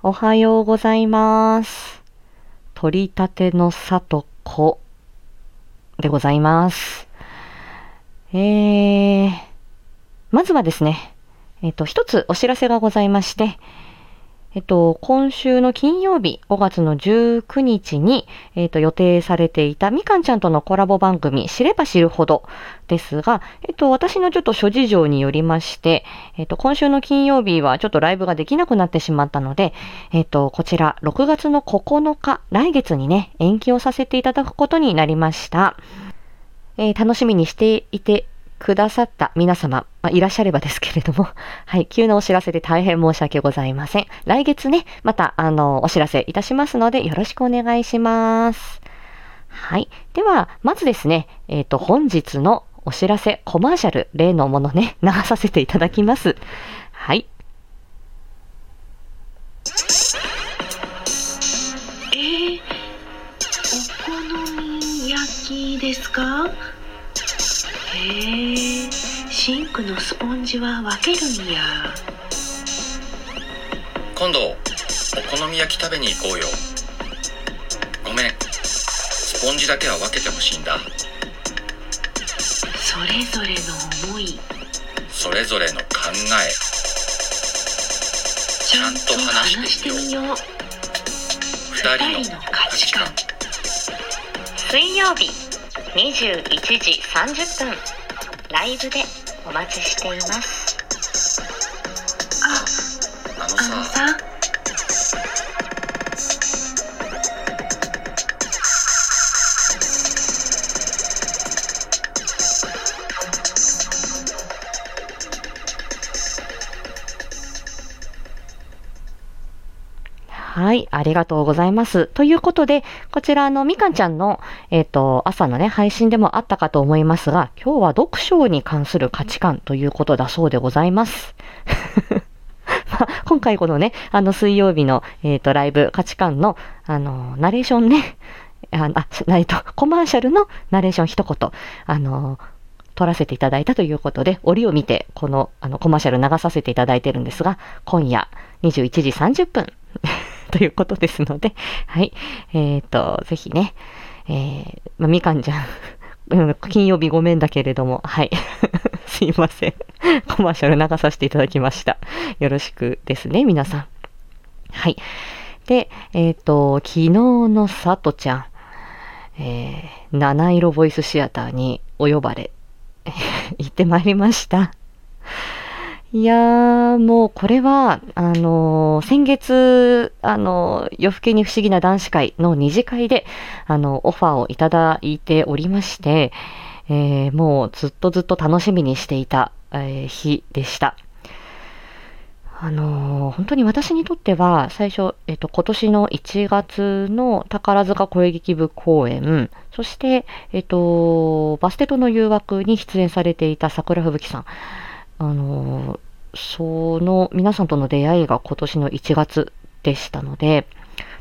おはようございます。取り立てのさとこでございます。えー、まずはですね、えっ、と、一つお知らせがございまして、えっと、今週の金曜日、5月の19日に、えっと、予定されていたみかんちゃんとのコラボ番組、知れば知るほどですが、えっと、私のちょっと諸事情によりまして、えっと、今週の金曜日はちょっとライブができなくなってしまったので、えっと、こちら、6月の9日、来月にね、延期をさせていただくことになりました。えー楽しみにしていてくださった皆様、まあ、いらっしゃればですけれども、はい、急なお知らせで大変申し訳ございません。来月ね、また、あの、お知らせいたしますので、よろしくお願いします。はい。では、まずですね、えっ、と、本日のお知らせ、コマーシャル、例のものね、流させていただきます。はい。えー、お好み焼きですか？へえシンクのスポンジは分けるんや。今度お好み焼き食べに行こうよ。ごめん。スポンジだけは分けてほしいんだ。それぞれの思い。それぞれの考え。ちゃんと話してみよう。二人の価値観。水曜日21時30分、ライブでお待ちしています。ああのあのささはい、ありがとうございます。ということで、こちらあのみかんちゃんの、えっ、と、朝のね、配信でもあったかと思いますが、今日は読書に関する価値観ということだそうでございます。まあ今回このね、あの水曜日の、えっ、と、ライブ価値観の、あの、ナレーションね、あ、あえっと、コマーシャルのナレーション一言、あの、撮らせていただいたということで、折を見て、この、あの、コマーシャル流させていただいてるんですが、今夜21時30分 ということですので、はい。えっ、と、ぜひね、えー、まあ、みかんちゃ ん、金曜日ごめんだけれども、はい。すいません。コマーシャル流させていただきました。よろしくですね、皆さん。はい。で、えっ、と、昨日のさとちゃん、えー、七色ボイスシアターにお呼ばれ、行ってまいりました。いやー、もうこれは、あのー先月、あのー夜更けに不思議な男子会の二次会で、あの、オファーをいただいておりまして、えもうずっとずっと楽しみにしていた、え日でした。あの本当に私にとっては、最初、えっ、と、今年の1月の宝塚声劇部公演、そして、えっ、と、バステトの誘惑に出演されていた桜吹雪さん、あのその皆さんとの出会いが今年の1月でしたので、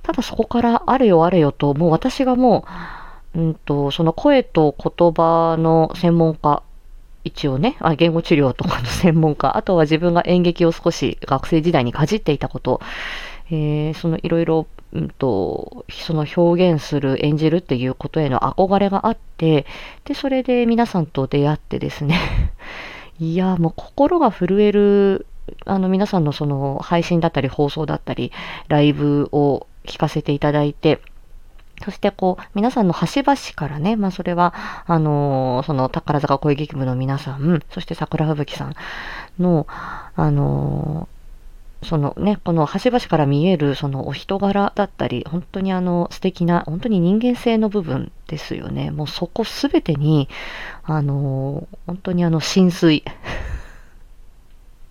ただそこからあれよあれよと、もう私がもう、うんと、その声と言葉の専門家、一応ね、あ言語治療とかの専門家、あとは自分が演劇を少し学生時代にかじっていたこと、えーそのいろいろ、その表現する、演じるっていうことへの憧れがあって、で、それで皆さんと出会ってですね、いや、もう心が震える、あの皆さんのその配信だったり放送だったり、ライブを聞かせていただいて、そしてこう、皆さんの端々からね、まあそれは、あのーその宝塚恋劇部の皆さん、そして桜吹雪さんの、あのーそのね、この端々から見えるそのお人柄だったり、本当にあの素敵な、本当に人間性の部分ですよね。もうそこすべてに、あの本当にあの浸水。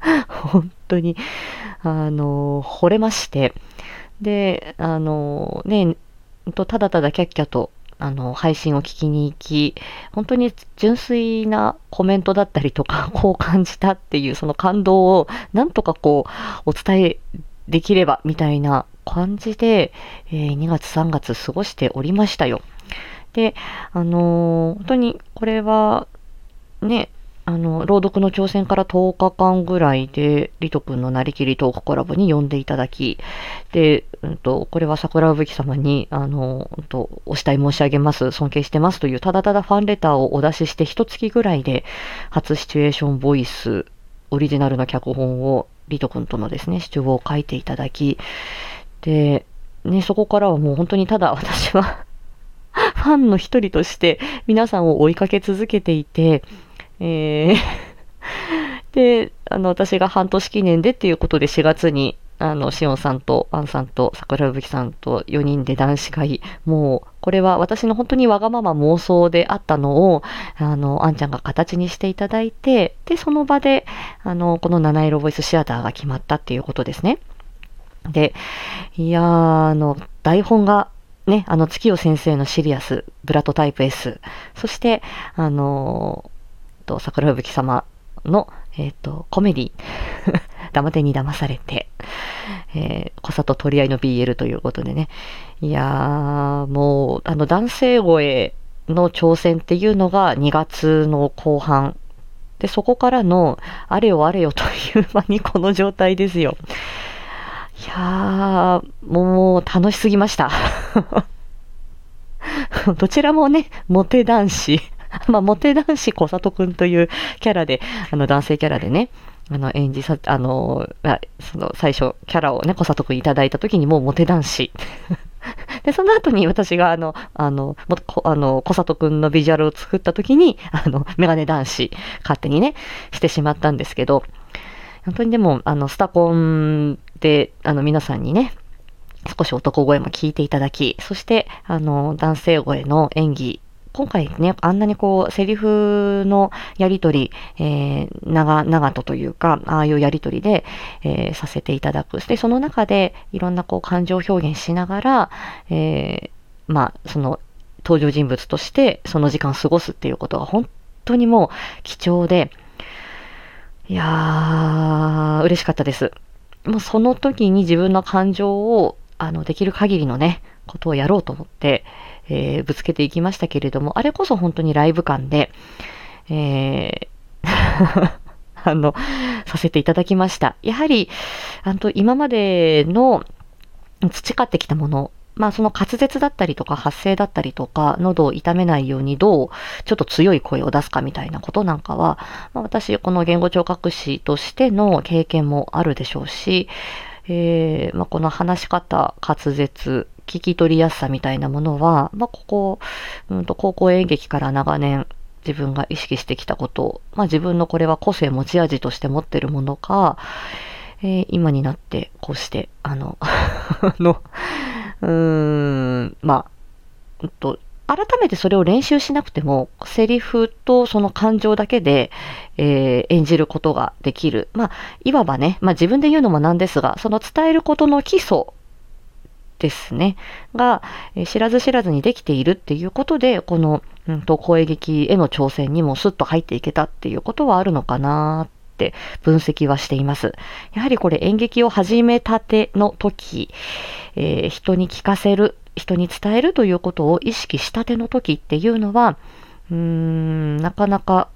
本当に、あの惚れまして、で、あのね、とただただキャッキャと、あの、配信を聞きに行き、本当に純粋なコメントだったりとか、こう感じたっていうその感動を、なんとかこう、お伝えできれば、みたいな感じで、えー2月3月過ごしておりましたよ。で、あのー本当にこれは、ね、あの、朗読の挑戦から10日間ぐらいで、リト君のなりきりトークコラボに呼んでいただき、で、うんと、これは桜吹様に、あの、うんと、お慕い申し上げます、尊敬してますという、ただただファンレターをお出しして、一月ぐらいで、初シチュエーションボイス、オリジナルの脚本を、リト君とのですね、主張を書いていただき、で、ね、そこからはもう本当にただ私は ファンの一人として皆さんを追いかけ続けていて、えー で、あの、私が半年記念でっていうことで4月に、あの、しおんさんと、アンさんと、桜吹さんと4人で男子会、もう、これは私の本当にわがまま妄想であったのを、あの、あんちゃんが形にしていただいて、で、その場で、あの、この七色ボイスシアターが決まったっていうことですね。で、いやー、あの、台本が、ね、あの、月夜先生のシリアス、ブラッドタイプ S、そして、あのと、桜吹雪様の、えっ、と、コメディ、騙手に騙されて、えー、小里取り合いの BL ということでね。いやー、もう、あの、男性声の挑戦っていうのが2月の後半。で、そこからの、あれよあれよという間にこの状態ですよ。いやー、もう楽しすぎました。どちらもね、モテ男子。まあ、モテ男子小里くんというキャラで、あの、男性キャラでね、あの、演じさ、あの、あその、最初、キャラをね、小里くんいただいた時にもうモテ男子。で、その後に私が、あの、あの、もあの、小里くんのビジュアルを作った時に、あの、メガネ男子、勝手にね、してしまったんですけど、本当にでも、あの、スタコンで、あの、皆さんにね、少し男声も聞いていただき、そして、あの、男性声の演技今回ね、あんなにこう、セリフのやりとり、えー、長、長とというか、ああいうやりとりで、えー、させていただく。で、その中で、いろんなこう、感情表現しながら、えー、まあ、その、登場人物として、その時間を過ごすっていうことが、本当にもう、貴重で、いやー、嬉しかったです。もうその時に自分の感情を、あの、できる限りのね、ことをやろうと思って、えー、ぶつけていきましたけれども、あれこそ本当にライブ感で、えー あの、させていただきました。やはり、あの、今までの培ってきたもの、まあその滑舌だったりとか発声だったりとか、喉を痛めないようにどうちょっと強い声を出すかみたいなことなんかは、まあ、私、この言語聴覚士としての経験もあるでしょうし、えーまあ、この話し方、滑舌、聞き取りやすさみたいなものは、まあ、ここ、うんと、高校演劇から長年自分が意識してきたこと、まあ、自分のこれは個性持ち味として持ってるものか、えー、今になってこうして、あの、の、うーん、まあ、うんと、改めてそれを練習しなくても、セリフとその感情だけで、えー、演じることができる。まあ、いわばね、まあ自分で言うのもなんですが、その伝えることの基礎ですね、が、えー、知らず知らずにできているっていうことで、この、うんと、声劇への挑戦にもスッと入っていけたっていうことはあるのかなって分析はしています。やはりこれ演劇を始めたての時、えー、人に聞かせる、人に伝えるということを意識したての時っていうのは、うーん、なかなか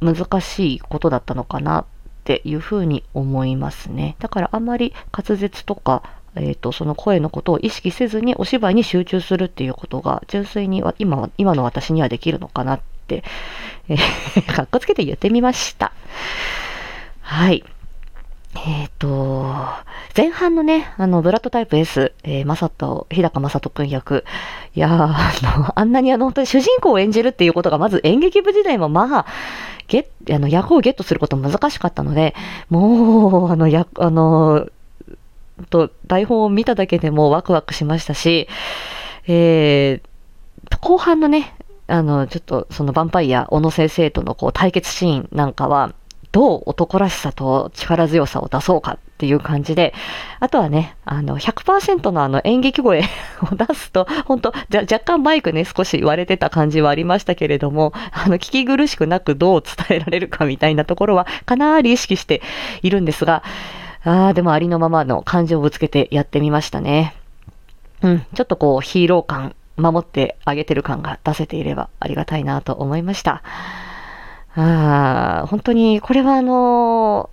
難しいことだったのかなっていうふうに思いますね。だからあんまり滑舌とかえっ、ー、と、その声のことを意識せずにお芝居に集中するっていうことが、純粋には、今今の私にはできるのかなって、えー、かっこつけて言ってみました。はい。えっ、ー、と、前半のね、あの、ブラッドタイプ S、えー、まさと、日高まさとくん役。いやあの、あんなにあの、本当に主人公を演じるっていうことが、まず演劇部時代も、まあ、ゲあの、役をゲットすること難しかったので、もう、あの、や、あの、と台本を見ただけでもワクワクしましたし、えー、後半のね、あの、ちょっとそのヴァンパイア、小野先生とのこう対決シーンなんかは、どう男らしさと力強さを出そうかっていう感じで、あとはね、あの、100%のあの演劇声 を出すと、本当じゃ、若干マイクね、少し割れてた感じはありましたけれども、あの、聞き苦しくなくどう伝えられるかみたいなところは、かなり意識しているんですが、ああ、でもありのままの感情をぶつけてやってみましたね。うん、ちょっとこうヒーロー感、守ってあげてる感が出せていればありがたいなと思いました。あー本当に、これはあの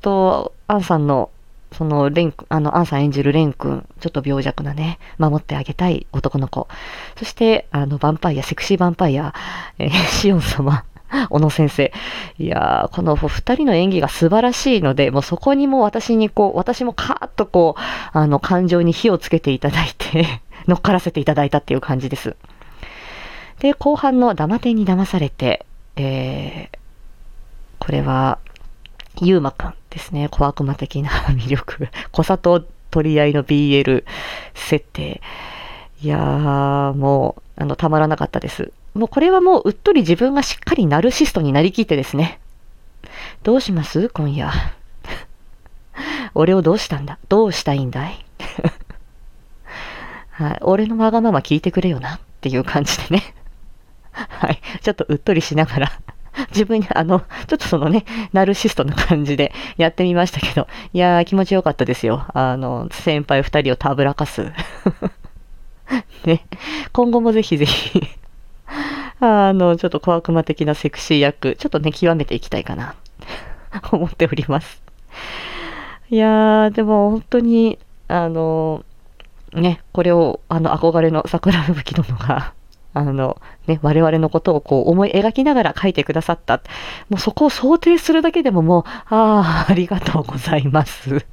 と、アンさんの、その、レン、あの、アンさん演じるレン君、ちょっと病弱なね、守ってあげたい男の子。そして、あの、ヴァンパイア、セクシーヴァンパイア、えーシオン様、小野先生。いやー、この二人の演技が素晴らしいので、もうそこにもう私にこう、私もカーッとこう、あの、感情に火をつけていただいて、乗っからせていただいたっていう感じです。で、後半のダマテに騙されて、えー、これは、ゆうまくんですね。小悪魔的な魅力。小里取り合いの BL 設定。いやー、もう、あの、たまらなかったです。もうこれはもううっとり自分がしっかりナルシストになりきってですね。どうします？今夜。俺をどうしたんだ？どうしたいんだい？はい。俺のわがまま聞いてくれよなっていう感じでね。はい。ちょっとうっとりしながら、自分に、あの、ちょっとそのね、ナルシストな感じでやってみましたけど、いやー気持ちよかったですよ。あの、先輩二人をたぶらかす。ね。今後もぜひぜひ、あの、ちょっと小悪魔的なセクシー役、ちょっとね、極めていきたいかな、思っております。いやー、でも本当に、あの、ね、これを、あの、憧れの桜吹雪殿が、あの、ね、我々のことをこう思い描きながら書いてくださった。もうそこを想定するだけでももう、ああ、ありがとうございます。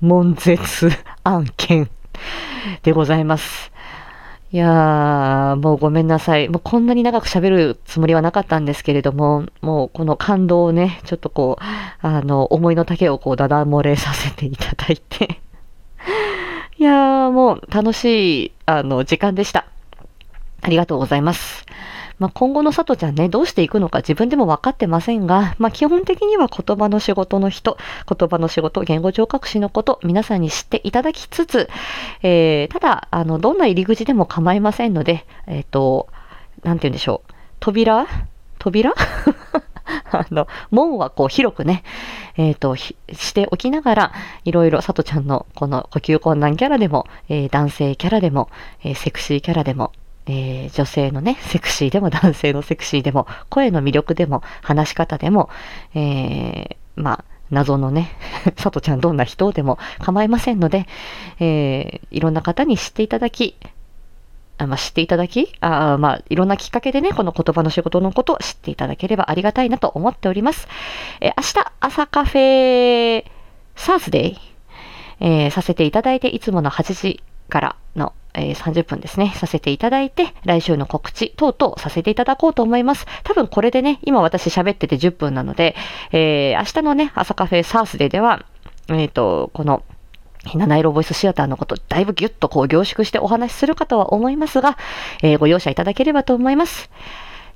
悶絶案件でございます。いやー、もうごめんなさい。もうこんなに長く喋るつもりはなかったんですけれども、もうこの感動をね、ちょっとこう、あの、思いの丈をこう、だだ漏れさせていただいて。いやー、もう楽しい、あの、時間でした。ありがとうございます。まあ、今後のさとちゃんね、どうしていくのか自分でも分かってませんが、まあ、基本的には言葉の仕事の人、言葉の仕事、言語聴覚士のこと、皆さんに知っていただきつつ、えー、ただ、あの、どんな入り口でも構いませんので、えっ、と、なんて言うんでしょう。扉？扉？あの、門はこう広くね、えっ、と、しておきながら、いろいろ、さとちゃんのこの呼吸困難キャラでも、えー男性キャラでも、えーセクシーキャラでも、えー女性のね、セクシーでも男性のセクシーでも、声の魅力でも、話し方でも、えーまあ、謎のね、さとちゃんどんな人でも構いませんので、えーいろんな方に知っていただき、あまあ、知っていただき、あまあ、いろんなきっかけでね、この言葉の仕事のことを知っていただければありがたいなと思っております。えー明日、朝カフェ、サースデイ、えーさせていただいて、いつもの8時からの、えー30分ですね、させていただいて、来週の告知等々させていただこうと思います。多分これでね、今私喋ってて10分なので、えー明日のね、朝カフェサースデーでは、えっ、と、この、七色ボイスシアターのこと、だいぶギュッとこう凝縮してお話しするかとは思いますが、えーご容赦いただければと思います。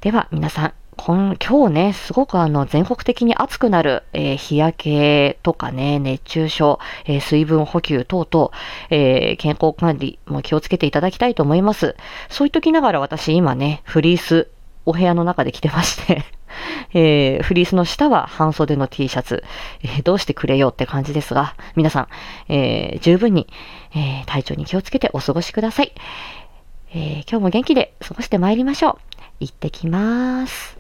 では、皆さん、今今日ね、すごくあの、全国的に暑くなる、えー日焼けとかね、熱中症、えー水分補給等々、えー健康管理も気をつけていただきたいと思います。そう言っときながら私今ね、フリース、お部屋の中で着てまして、えーフリースの下は半袖の T シャツ、えーどうしてくれよって感じですが、皆さん、えー十分に、え体調に気をつけてお過ごしください。え今日も元気で過ごしてまいりましょう。行ってきます。